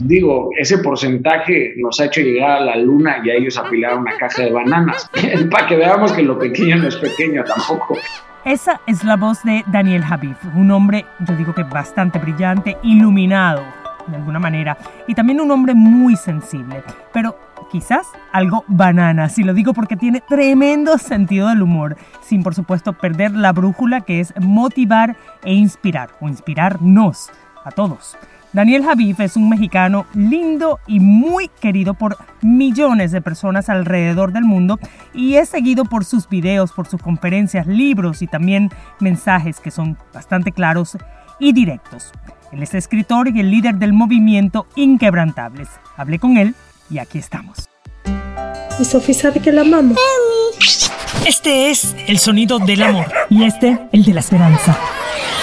digo, ese porcentaje nos ha hecho llegar a la luna y a ellos apilar una caja de bananas, para que veamos que lo pequeño no es pequeño tampoco. Esa es la voz de Daniel Habib, un hombre, yo digo que bastante brillante, iluminado de alguna manera, y también un hombre muy sensible, pero quizás algo banana, si lo digo porque tiene tremendo sentido del humor, sin por supuesto perder la brújula que es motivar e inspirar, o inspirarnos a todos. Daniel Javif es un mexicano lindo y muy querido por millones de personas alrededor del mundo y es seguido por sus videos, por sus conferencias, libros y también mensajes que son bastante claros y directos. Él es escritor y el líder del movimiento Inquebrantables. Hablé con él y aquí estamos. Y Sofía sabe que la amamos. Este es el sonido del amor y este el de la esperanza.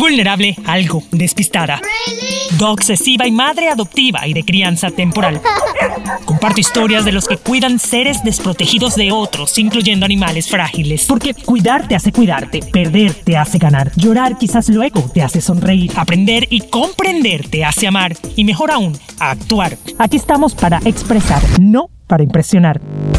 vulnerable, algo despistada. obsesiva y madre adoptiva y de crianza temporal. Comparto historias de los que cuidan seres desprotegidos de otros, incluyendo animales frágiles. Porque cuidar te hace cuidarte, perder te hace ganar, llorar quizás luego te hace sonreír, aprender y comprender te hace amar y mejor aún, actuar. Aquí estamos para expresar, no para impresionar.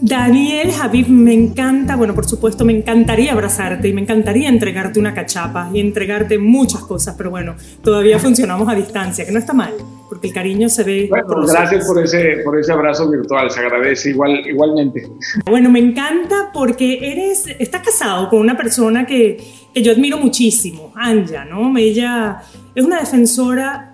Daniel, Javid, me encanta, bueno, por supuesto, me encantaría abrazarte y me encantaría entregarte una cachapa y entregarte muchas cosas, pero bueno, todavía funcionamos a distancia, que no está mal, porque el cariño se ve. Bueno, gracias por ese, por ese abrazo virtual, se agradece igual, igualmente. Bueno, me encanta porque eres, estás casado con una persona que, que yo admiro muchísimo, Anja, ¿no? Ella es una defensora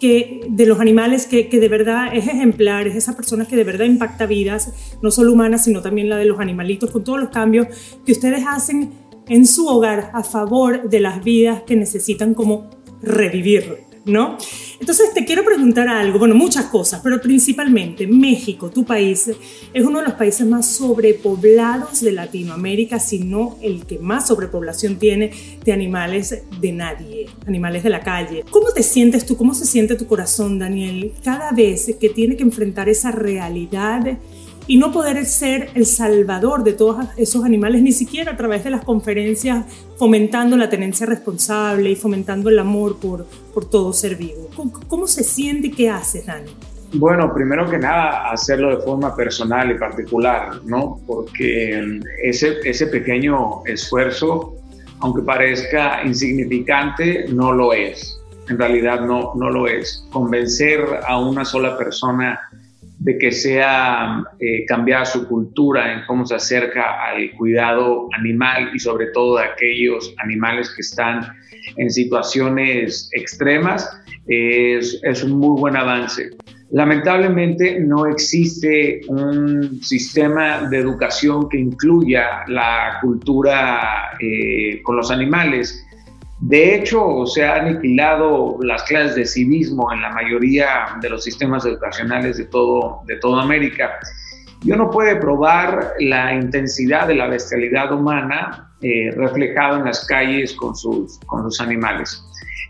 que, de los animales que, que, de verdad es ejemplar, es esa persona que de verdad impacta vidas, no solo humanas, sino también la de los animalitos, con todos los cambios que ustedes hacen en su hogar a favor de las vidas que necesitan como revivir, ¿no? Entonces te quiero preguntar algo, bueno, muchas cosas, pero principalmente México, tu país, es uno de los países más sobrepoblados de Latinoamérica, si no el que más sobrepoblación tiene de animales de nadie, animales de la calle. ¿Cómo te sientes tú, cómo se siente tu corazón, Daniel, cada vez que tiene que enfrentar esa realidad? Y no poder ser el salvador de todos esos animales, ni siquiera a través de las conferencias fomentando la tenencia responsable y fomentando el amor por, por todo ser vivo. ¿Cómo, se siente y qué haces, Dani? Bueno, primero que nada, hacerlo de forma personal y particular, ¿no? Porque ese, ese pequeño esfuerzo, aunque parezca insignificante, no lo es. En realidad no, no lo es. Convencer a una sola persona de que sea eh, cambiada su cultura en cómo se acerca al cuidado animal y sobre todo de aquellos animales que están en situaciones extremas, es, un muy buen avance. Lamentablemente no existe un sistema de educación que incluya la cultura eh, con los animales de hecho, se han aniquilado las clases de civismo en la mayoría de los sistemas educacionales de, todo, de toda América. Y uno puede probar la intensidad de la bestialidad humana eh, reflejada en las calles con sus, con sus animales.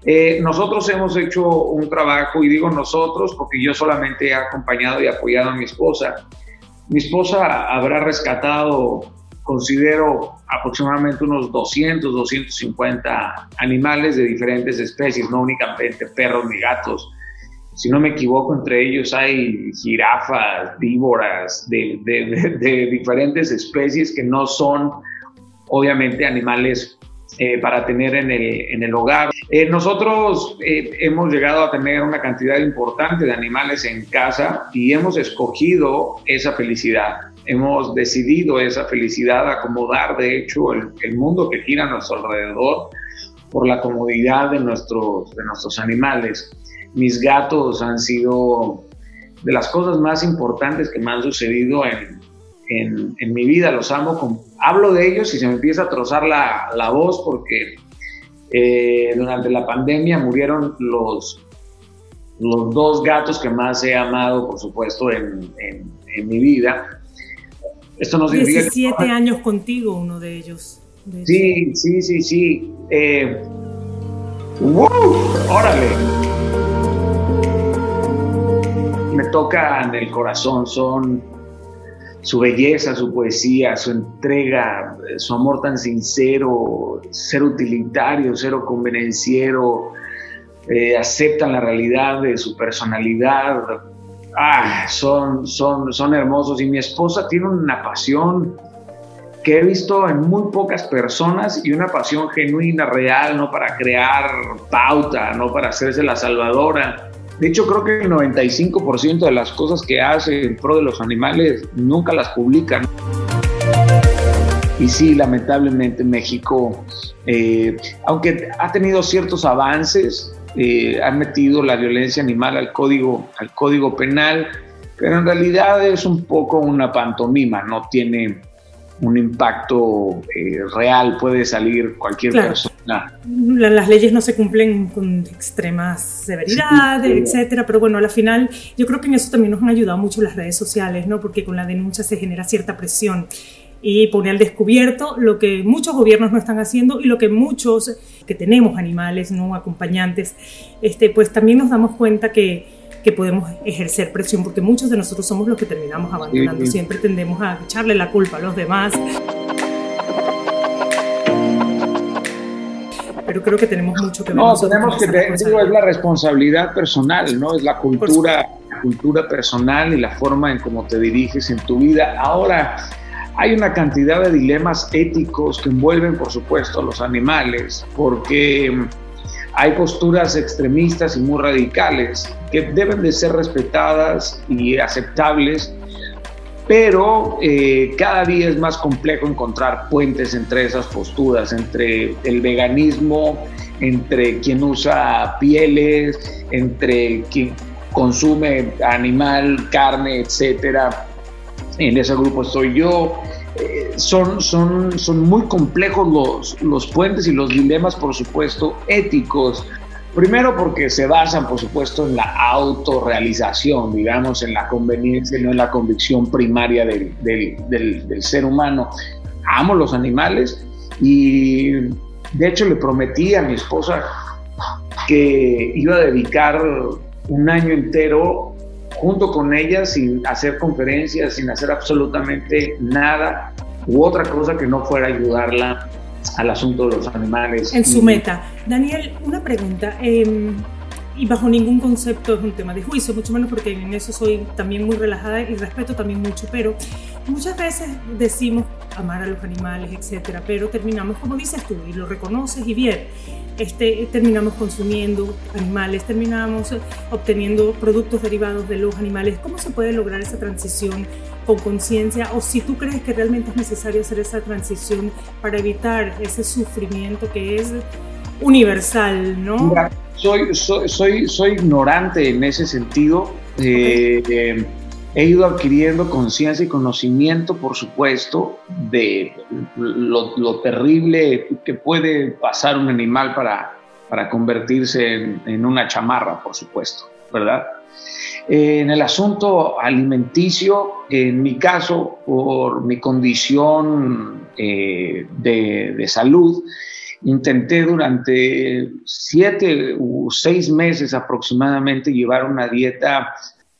Eh, nosotros hemos hecho un trabajo, y digo nosotros porque yo solamente he acompañado y apoyado a mi esposa. Mi esposa habrá rescatado considero aproximadamente unos 200, 250 animales de diferentes especies, no únicamente perros ni gatos. Si no me equivoco, entre ellos hay jirafas, víboras, de, diferentes especies que no son obviamente animales eh, para tener en el, en el hogar. Eh, nosotros eh, hemos llegado a tener una cantidad importante de animales en casa y hemos escogido esa felicidad hemos decidido esa felicidad, acomodar de hecho el, mundo que gira a nuestro alrededor por la comodidad de nuestros, de nuestros animales. Mis gatos han sido de las cosas más importantes que me han sucedido en, en, en, mi vida, los amo. hablo de ellos y se me empieza a trozar la, la voz porque eh, durante la pandemia murieron los, los dos gatos que más he amado, por supuesto, en, en, mi vida. Esto no 17 años contigo, uno de ellos. sí, sí, sí, sí, eh, ¡Órale! Me toca en el corazón, son su belleza, su poesía, su entrega, su amor tan sincero, ser utilitario, cero convenenciero, eh, aceptan la realidad de su personalidad. Ah, son, son, son hermosos. Y mi esposa tiene una pasión que he visto en muy pocas personas y una pasión genuina, real, no para crear pauta, no para hacerse la salvadora. De hecho, creo que el 95% de las cosas que hace en pro de los animales nunca las publican. Y sí, lamentablemente México, eh, aunque ha tenido ciertos avances, eh, ha metido la violencia animal al código, al código penal, pero en realidad es un poco una pantomima, no tiene un impacto eh, real, puede salir cualquier persona. Las leyes no se cumplen con extremas severidad, etcétera, pero bueno, al final yo creo que en eso también nos han ayudado mucho las redes sociales, ¿no? Porque con la denuncia se genera cierta presión y pone al descubierto lo que muchos gobiernos no están haciendo y lo que muchos que tenemos animales, ¿no? Acompañantes, este, pues también nos damos cuenta que que podemos ejercer presión, porque muchos de nosotros somos los que terminamos abandonando, siempre tendemos a echarle la culpa a los demás. Pero creo que tenemos mucho que ver. No, tenemos que, es la responsabilidad personal, ¿no? Es la cultura, cultura personal y la forma en cómo te diriges en tu vida. Ahora, hay una cantidad de dilemas éticos que envuelven, por supuesto, a los animales, porque hay posturas extremistas y muy radicales que deben de ser respetadas y aceptables, pero eh, cada día es más complejo encontrar puentes entre esas posturas, entre el veganismo, entre quien usa pieles, entre quien consume animal, carne, etcétera. En ese grupo estoy yo, son, son, son muy complejos los, los puentes y los dilemas, por supuesto, éticos. Primero porque se basan, por supuesto, en la autorrealización, digamos, en la conveniencia, no en la convicción primaria del, del, del, ser humano. Amo los animales y de hecho le prometí a mi esposa que iba a dedicar un año entero junto con ella sin hacer conferencias, sin hacer absolutamente nada u otra cosa que no fuera ayudarla al asunto de los animales. En su meta. Daniel, una pregunta. Em, y bajo ningún concepto es un tema de juicio, mucho menos porque en eso soy también muy relajada y respeto también mucho, pero muchas veces decimos amar a los animales, etcétera, pero terminamos, como dices tú, y lo reconoces y bien, este, terminamos consumiendo animales, terminamos obteniendo productos derivados de los animales. ¿Cómo se puede lograr esa transición con conciencia o si tú crees que realmente es necesario hacer esa transición para evitar ese sufrimiento que es universal, ¿no? soy, soy, soy, soy ignorante en ese sentido. Eh, eh, he ido adquiriendo conciencia y conocimiento, por supuesto, de lo, terrible que puede pasar un animal para, para convertirse en, una chamarra, por supuesto, ¿verdad? en el asunto alimenticio, en mi caso, por mi condición eh, de, de salud, intenté durante siete o seis meses aproximadamente llevar una dieta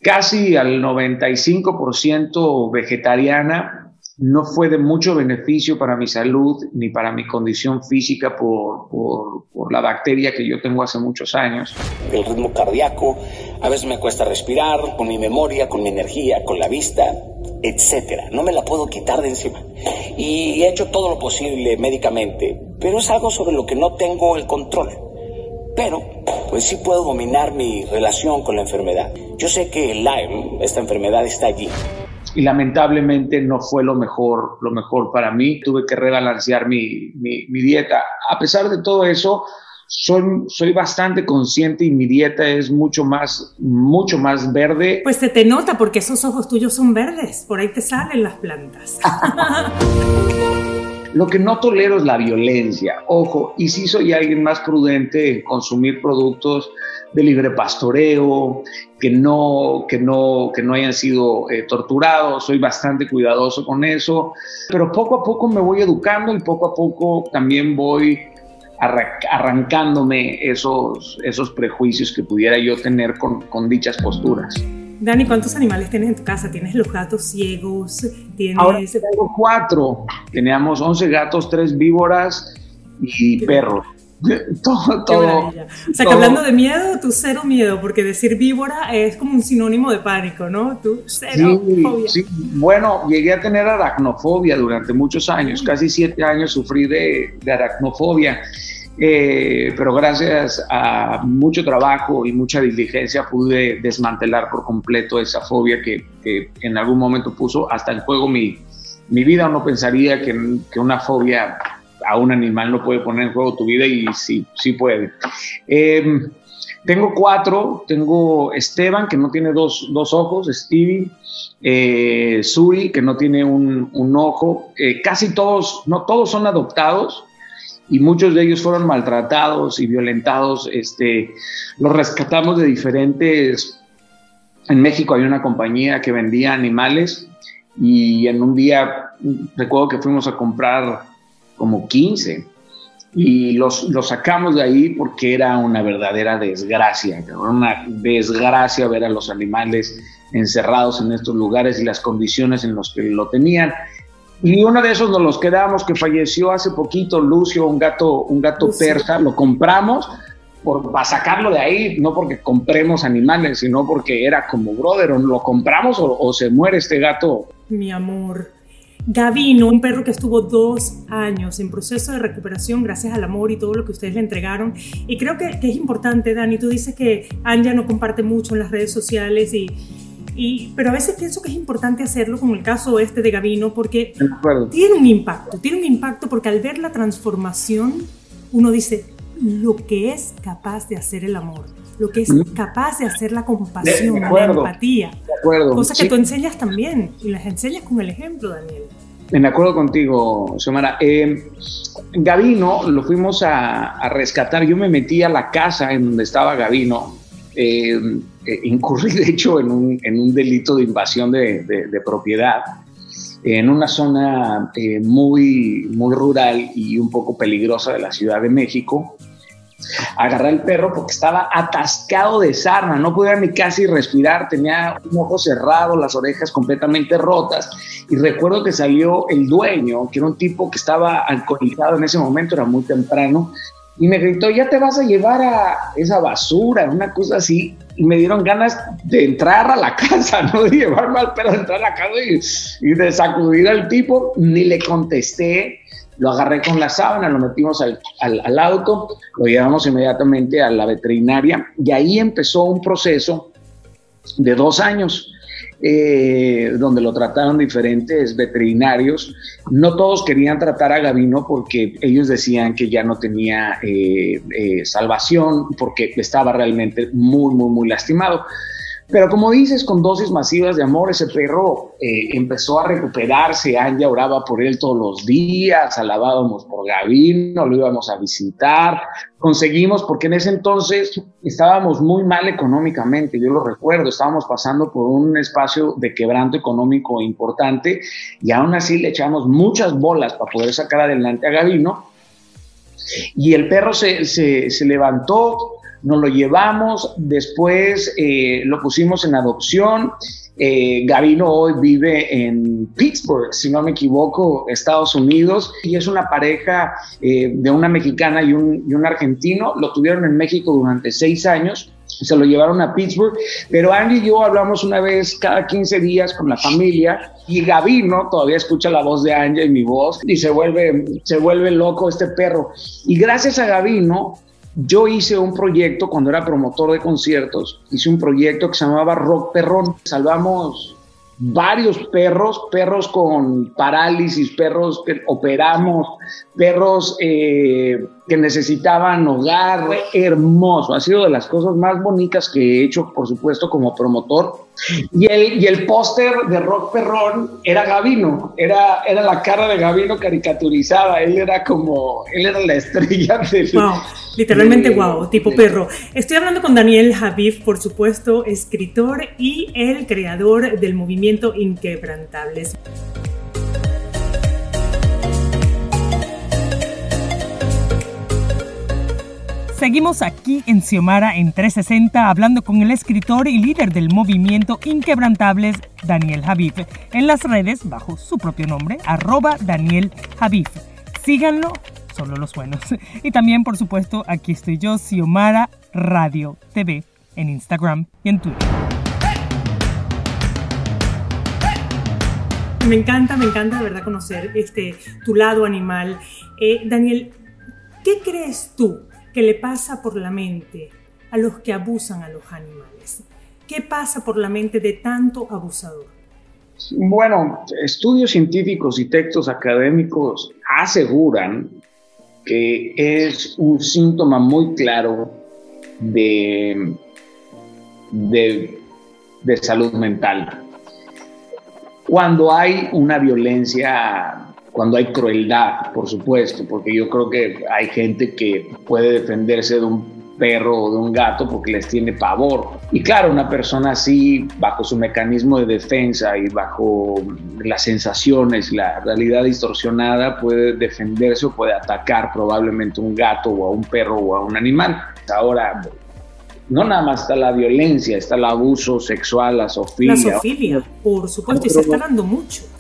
casi al 95% vegetariana. No fue de mucho beneficio para mi salud ni para mi condición física por, la bacteria que yo tengo hace muchos años. El ritmo cardíaco, a veces me cuesta respirar, con mi memoria, con mi energía, con la vista, etcétera. No me la puedo quitar de encima. Y he hecho todo lo posible médicamente, pero es algo sobre lo que no tengo el control. Pero, pues sí puedo dominar mi relación con la enfermedad. Yo sé que el Lyme, esta enfermedad, está allí. Y lamentablemente no fue lo mejor, lo mejor para mí. Tuve que rebalancear mi, mi, mi dieta. A pesar de todo eso, soy, soy bastante consciente y mi dieta es mucho más, mucho más verde. Pues se te nota porque esos ojos tuyos son verdes, por ahí te salen las plantas. Lo que no tolero es la violencia, ojo, y sí soy alguien más prudente en consumir productos de libre pastoreo, que no, que no, que no hayan sido eh, torturados, soy bastante cuidadoso con eso, pero poco a poco me voy educando y poco a poco también voy arrancándome esos, esos prejuicios que pudiera yo tener con dichas posturas. Dani, ¿cuántos animales tienes en tu casa? ¿Tienes los gatos ciegos? ¿Tienes... Ahora tengo cuatro. Teníamos 11 gatos, tres víboras y perros. todo, todo, o sea, que hablando de miedo, tú cero miedo, porque decir víbora es como un sinónimo de pánico, ¿no? Tú cero fobia. Sí. Bueno, llegué a tener aracnofobia durante muchos años, casi siete años sufrí de, de aracnofobia. Eh, pero gracias a mucho trabajo y mucha diligencia pude desmantelar por completo esa fobia que, en algún momento puso hasta en juego mi, mi vida. Uno pensaría que, que una fobia a un animal no puede poner en juego tu vida y sí, sí puede. Em, tengo cuatro, tengo Esteban, que no tiene dos, dos ojos, Stevie, eh, Suri, que no tiene un, un ojo, eh, casi todos, no todos son adoptados y muchos de ellos fueron maltratados y violentados, este, los rescatamos de diferentes, en México hay una compañía que vendía animales y en un día recuerdo que fuimos a comprar como 15. Y los, los sacamos de ahí porque era una verdadera desgracia, una desgracia ver a los animales encerrados en estos lugares y las condiciones en las que lo tenían. Y uno de esos nos los quedamos que falleció hace poquito, Lucio, un gato, un gato persa, lo compramos por, para sacarlo de ahí, no porque compremos animales, sino porque era como, brother, o lo compramos o, o se muere este gato. Mi amor, Gavino, un perro que estuvo dos años en proceso de recuperación gracias al amor y todo lo que ustedes le entregaron. Y creo que, es importante, Dani, tú dices que Anja no comparte mucho en las redes sociales y, y, pero a veces pienso que es importante hacerlo, como el caso este de Gavino, porque tiene un impacto, tiene un impacto porque al ver la transformación, uno dice lo que es capaz de hacer el amor, lo que es capaz de hacer la compasión, la empatía. Cosa que tú enseñas también y las enseñas con el ejemplo, Daniel. En acuerdo contigo, Xiomara. Eh, Gavino lo fuimos a, rescatar. Yo me metí a la casa en donde estaba Gavino. Eh, eh, incurrí, de hecho, en un, en un, delito de invasión de, de, propiedad en una zona eh, muy, muy rural y un poco peligrosa de la Ciudad de México agarré el perro porque estaba atascado de sarna, no podía ni casi respirar, tenía un ojo cerrado, las orejas completamente rotas. Y recuerdo que salió el dueño, que era un tipo que estaba alcoholizado en ese momento, era muy temprano, y me gritó, ya te vas a llevar a esa basura, una cosa así. Y me dieron ganas de entrar a la casa, no de llevarme al perro, de entrar a la casa y, de sacudir al tipo. Ni le contesté lo agarré con la sábana, lo metimos al, al, auto, lo llevamos inmediatamente a la veterinaria y ahí empezó un proceso de dos años. Eh, donde lo trataron diferentes veterinarios. No todos querían tratar a Gavino porque ellos decían que ya no tenía eh, eh, salvación, porque estaba realmente muy, muy, muy lastimado. Pero como dices, con dosis masivas de amor, ese perro eh, empezó a recuperarse. Anja oraba por él todos los días, alabábamos por Gavino, lo íbamos a visitar. Conseguimos, porque en ese entonces estábamos muy mal económicamente, yo lo recuerdo, estábamos pasando por un espacio de quebranto económico importante y aún así le echamos muchas bolas para poder sacar adelante a Gavino. Y el perro se, se, se levantó, nos lo llevamos, después eh, lo pusimos en adopción. Eh, Gavino hoy vive en Pittsburgh, si no me equivoco, Estados Unidos, y es una pareja eh, de una mexicana y un, y un argentino. Lo tuvieron en México durante seis años se lo llevaron a Pittsburgh, pero Andy y yo hablamos una vez cada 15 días con la familia y Gavino todavía escucha la voz de Angie y mi voz y se vuelve, se vuelve loco este perro. Y gracias a Gavino yo hice un proyecto cuando era promotor de conciertos, hice un proyecto que se llamaba Rock Perrón. Salvamos varios perros, perros con parálisis, perros que operamos, perros eh, que necesitaban hogar, hermoso, ha sido de las cosas más bonitas que he hecho, por supuesto, como promotor. Y el, y el póster de Rock Perrón era Gavino, era, era la cara de Gavino caricaturizada, él era como, él era la estrella del... Wow, literalmente wow, tipo perro. Estoy hablando con Daniel Javif, por supuesto, escritor y el creador del movimiento Inquebrantables. Seguimos aquí en Xiomara en 360 hablando con el escritor y líder del movimiento Inquebrantables, Daniel Javif, en las redes bajo su propio nombre, arroba Daniel Javif. Síganlo, solo los buenos. Y también, por supuesto, aquí estoy yo, Xiomara Radio TV, en Instagram y en Twitter. Me encanta, me encanta de verdad conocer este, tu lado animal. Eh, Daniel, ¿qué crees tú ¿Qué le pasa por la mente a los que abusan a los animales? ¿Qué pasa por la mente de tanto abusador? Bueno, estudios científicos y textos académicos aseguran que es un síntoma muy claro de, de, de salud mental. Cuando hay una violencia cuando hay crueldad, por supuesto, porque yo creo que hay gente que puede defenderse de un perro o de un gato porque les tiene pavor. Y claro, una persona así, bajo su mecanismo de defensa y bajo las sensaciones, la realidad distorsionada, puede defenderse o puede atacar probablemente a un gato o a un perro o a un animal. Ahora, no nada más está la violencia, está el abuso sexual, la sofilia. La sofilia, por supuesto, y se está dando mucho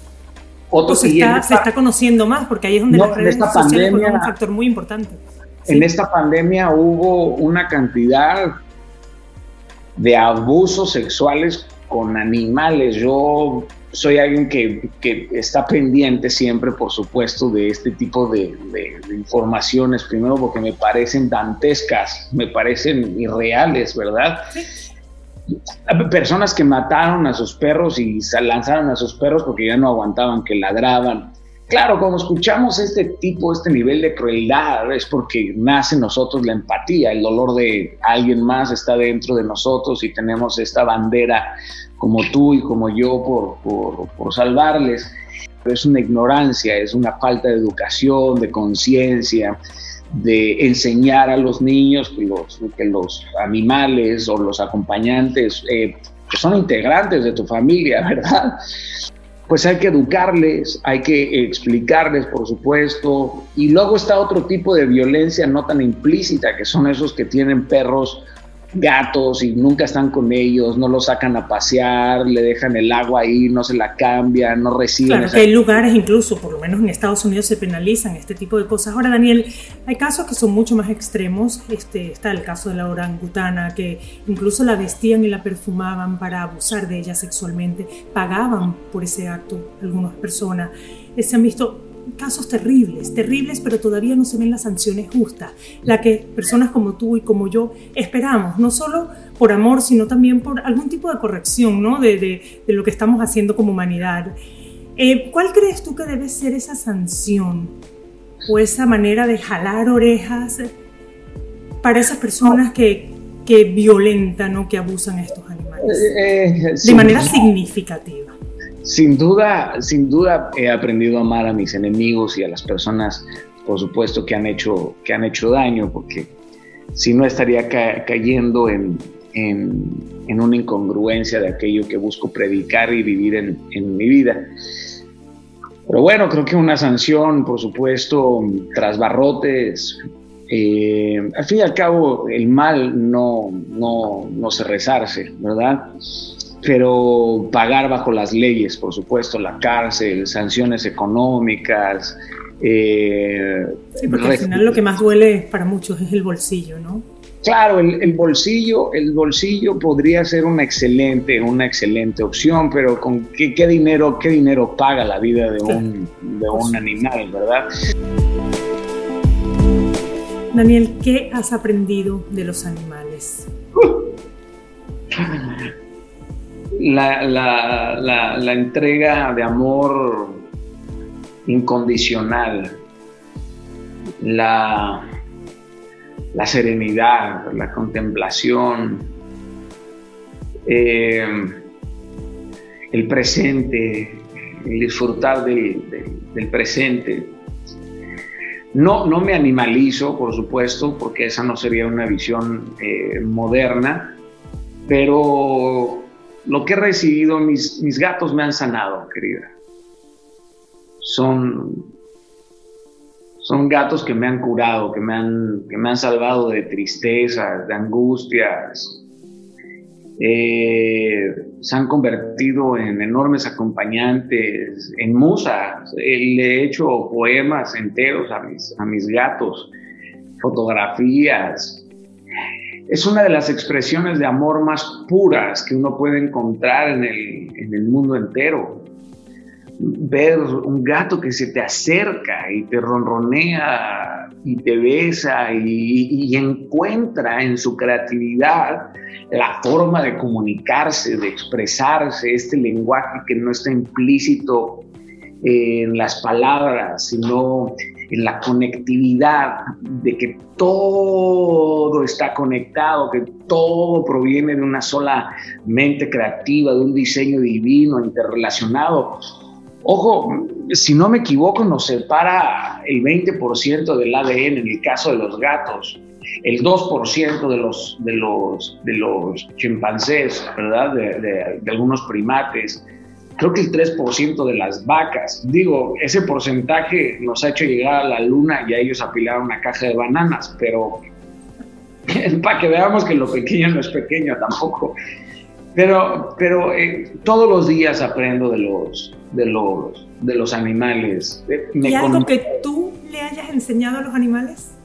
se, está, conociendo más, porque ahí es donde las redes sociales pandemia, un factor muy importante. En esta pandemia hubo una cantidad de abusos sexuales con animales. Yo soy alguien que, que está pendiente siempre, por supuesto, de este tipo de, de, de, informaciones, primero porque me parecen dantescas, me parecen irreales, ¿verdad? Sí personas que mataron a sus perros y lanzaron a sus perros porque ya no aguantaban que ladraban. Claro, cuando escuchamos este tipo, este nivel de crueldad, es porque nace en nosotros la empatía, el dolor de alguien más está dentro de nosotros y tenemos esta bandera como tú y como yo por, por, por salvarles. Pero es una ignorancia, es una falta de educación, de conciencia, de enseñar a los niños que los, que los animales o los acompañantes eh, son integrantes de tu familia, ¿verdad? Pues hay que educarles, hay que explicarles, por supuesto. Y luego está otro tipo de violencia no tan implícita, que son esos que tienen perros gatos y nunca están con ellos, no los sacan a pasear, le dejan el agua ahí, no se la cambian, no reciben. Claro, que hay lugares incluso, por lo menos en Estados Unidos se penalizan este tipo de cosas. Ahora, Daniel, hay casos que son mucho más extremos. Este, está el caso de la orangutana, que incluso la vestían y la perfumaban para abusar de ella sexualmente, pagaban por ese acto algunas personas. Se han visto casos terribles, terribles, pero todavía no se ven las sanciones justas, la que personas como tú y como yo esperamos, no solo por amor, sino también por algún tipo de corrección ¿no? de, de, lo que estamos haciendo como humanidad. Eh, ¿Cuál crees tú que debe ser esa sanción o esa manera de jalar orejas para esas personas que, que violentan o que abusan a estos animales? Eh, eh, de manera significativa. Sin duda, sin duda he aprendido a amar a mis enemigos y a las personas, por supuesto, que han hecho, que han hecho daño, porque si no estaría cayendo en, en, una incongruencia de aquello que busco predicar y vivir en, en mi vida. Pero bueno, creo que una sanción, por supuesto, tras barrotes, eh, al fin y al cabo el mal no, no, no se rezarse, ¿verdad? Pero pagar bajo las leyes, por supuesto, la cárcel, sanciones económicas. Eh, sí, porque al final lo que más duele para muchos es el bolsillo, ¿no? Claro, el, bolsillo, el bolsillo podría ser una excelente, una excelente opción, pero con qué, dinero, qué dinero paga la vida de un, de un animal, ¿verdad? Daniel, ¿qué has aprendido de los animales? la, entrega de amor incondicional, la, serenidad, la contemplación, eh, el presente, el disfrutar del, presente. No, no me animalizo, por supuesto, porque esa no sería una visión eh, moderna, pero lo que he recibido, mis, mis gatos me han sanado, querida. Son, son gatos que me han curado, que me han, que me han salvado de tristezas, de angustias. Eh, se han convertido en enormes acompañantes, en musas. Le he hecho poemas enteros a mis, a mis gatos, fotografías, es una de las expresiones de amor más puras que uno puede encontrar en el, mundo entero. Ver un gato que se te acerca y te ronronea y te besa y, encuentra en su creatividad la forma de comunicarse, de expresarse, este lenguaje que no está implícito en las palabras, sino en la conectividad, de que todo está conectado, que todo proviene de una sola mente creativa, de un diseño divino, interrelacionado. Ojo, si no me equivoco, nos separa el 20% del ADN en el caso de los gatos, el 2% de los, de los, de los chimpancés, ¿verdad? de algunos primates, creo que el 3% de las vacas. Digo, ese porcentaje nos ha hecho llegar a la luna y a ellos apilaron una caja de bananas, pero para que veamos que lo pequeño no es pequeño tampoco. Pero, pero eh, todos los días aprendo de los, de los, de los animales. Eh, ¿Y algo que tú le hayas enseñado a los animales?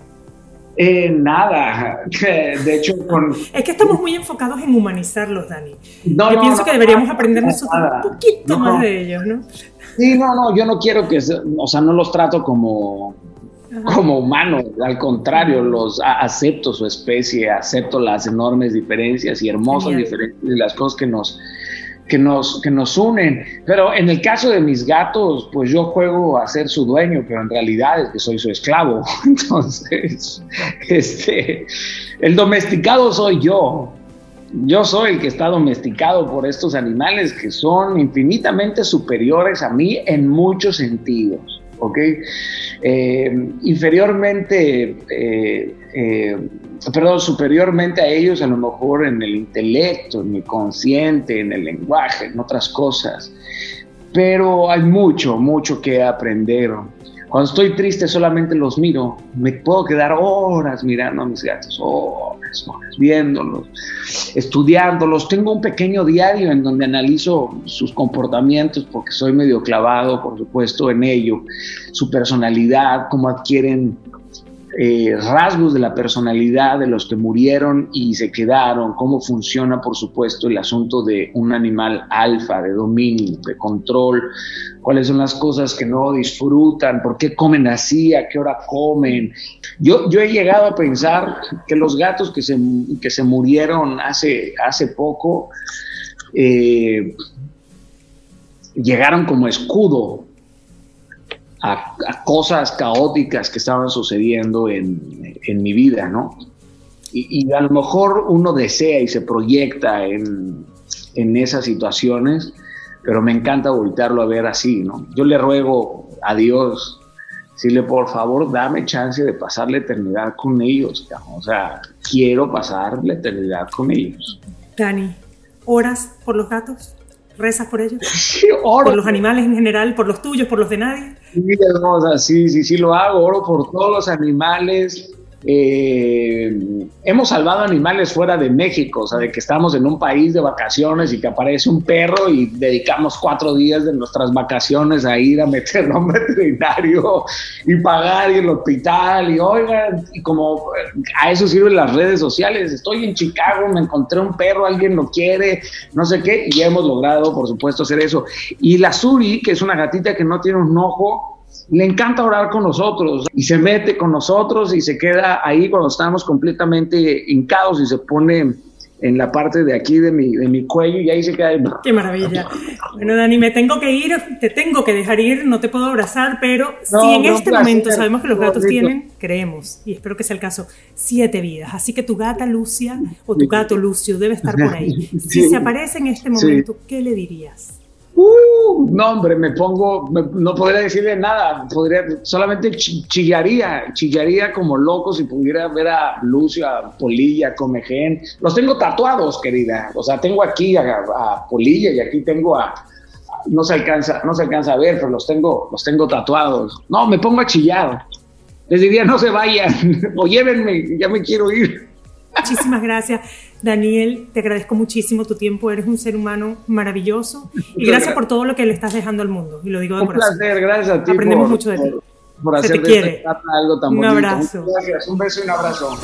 Eh, nada, de hecho con... Es que estamos muy enfocados en humanizarlos, Dani. yo pienso que deberíamos aprender nosotros un poquito más de ellos, ¿no? Sí, no, no, yo no quiero que, o sea, no los trato como, como humanos, al contrario, los acepto su especie, acepto las enormes diferencias y hermosas diferencias y las cosas que nos que nos, que nos unen. Pero en el caso de mis gatos, pues yo juego a ser su dueño, pero en realidad es que soy su esclavo. Entonces, este, el domesticado soy yo. Yo soy el que está domesticado por estos animales que son infinitamente superiores a mí en muchos sentidos. ¿ok? Eh, inferiormente eh, eh, perdón, superiormente a ellos, a lo mejor en el intelecto, en el consciente, en el lenguaje, en otras cosas. Pero hay mucho, mucho que aprender. Cuando estoy triste solamente los miro. Me puedo quedar horas mirando a mis gatos, horas, horas, viéndolos, estudiándolos. Tengo un pequeño diario en donde analizo sus comportamientos porque soy medio clavado, por supuesto, en ello. Su personalidad, cómo adquieren eh, rasgos de la personalidad de los que murieron y se quedaron, cómo funciona, por supuesto, el asunto de un animal alfa, de dominio, de control, cuáles son las cosas que no disfrutan, por qué comen así, a qué hora comen. Yo, yo he llegado a pensar que los gatos que se, que se murieron hace, hace poco eh, llegaron como escudo a, cosas caóticas que estaban sucediendo en, en mi vida, ¿no? Y, y, a lo mejor uno desea y se proyecta en, en esas situaciones, pero me encanta voltearlo a ver así, ¿no? Yo le ruego a Dios, decirle, por favor, dame chance de pasar la eternidad con ellos, o sea, quiero pasar la eternidad con ellos. Dani, ¿oras por los gatos? ¿Rezas por ellos? ¿Por los animales en general? ¿Por los tuyos? ¿Por los de nadie? Sí, sí, sí, lo hago. Oro por todos los animales eh, hemos salvado animales fuera de México, o sea, de que estamos en un país de vacaciones y que aparece un perro y dedicamos cuatro días de nuestras vacaciones a ir a meterlo a veterinario y pagar y el hospital y oigan, y como a eso sirven las redes sociales, estoy en Chicago, me encontré un perro, alguien lo quiere, no sé qué, y hemos logrado, por supuesto, hacer eso. Y la Suri, que es una gatita que no tiene un ojo, le encanta orar con nosotros y se mete con nosotros y se queda ahí cuando estamos completamente hincados y se pone en la parte de aquí de mi, de mi cuello y ahí se queda. Qué maravilla. Bueno, Dani, me tengo que ir, te tengo que dejar ir, no te puedo abrazar, pero si en este momento sabemos que los gatos tienen, creemos, y espero que sea el caso, siete vidas. Así que tu gata Lucia o tu gato Lucio debe estar por ahí. Si se aparece en este momento, ¿qué le dirías? Uh, no, hombre, me pongo, no podría decirle nada, podría, solamente chillaría, chillaría como loco si pudiera ver a Lucio, a Polilla, a Comején. Los tengo tatuados, querida. O sea, tengo aquí a, Polilla y aquí tengo a, no se alcanza, no se alcanza a ver, pero los tengo, los tengo tatuados. No, me pongo a chillar. Les diría, no se vayan, o llévenme, ya me quiero ir. Muchísimas gracias. Daniel, te agradezco muchísimo tu tiempo, eres un ser humano maravilloso y gracias, por todo lo que le estás dejando al mundo. Y lo digo de un placer, gracias a ti. Aprendemos mucho de ti. Por hacer te quiere. algo tan un abrazo. gracias, un beso y un abrazo.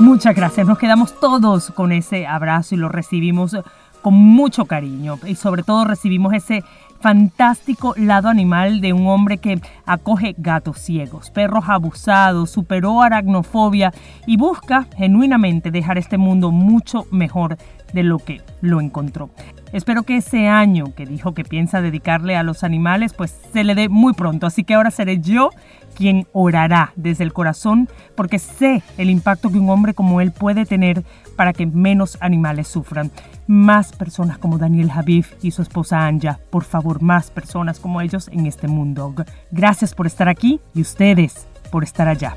Muchas gracias, nos quedamos todos con ese abrazo y lo recibimos con mucho cariño y sobre todo recibimos ese fantástico lado animal de un hombre que acoge gatos ciegos, perros abusados, superó aracnofobia y busca genuinamente dejar este mundo mucho mejor de lo que lo encontró. Espero que ese año que dijo que piensa dedicarle a los animales, pues se le dé muy pronto. Así que ahora seré yo quien orará desde el corazón, porque sé el impacto que un hombre como él puede tener para que menos animales sufran. Más personas como Daniel Javif y su esposa Anja, por favor, más personas como ellos en este mundo. Gracias por estar aquí y ustedes por estar allá.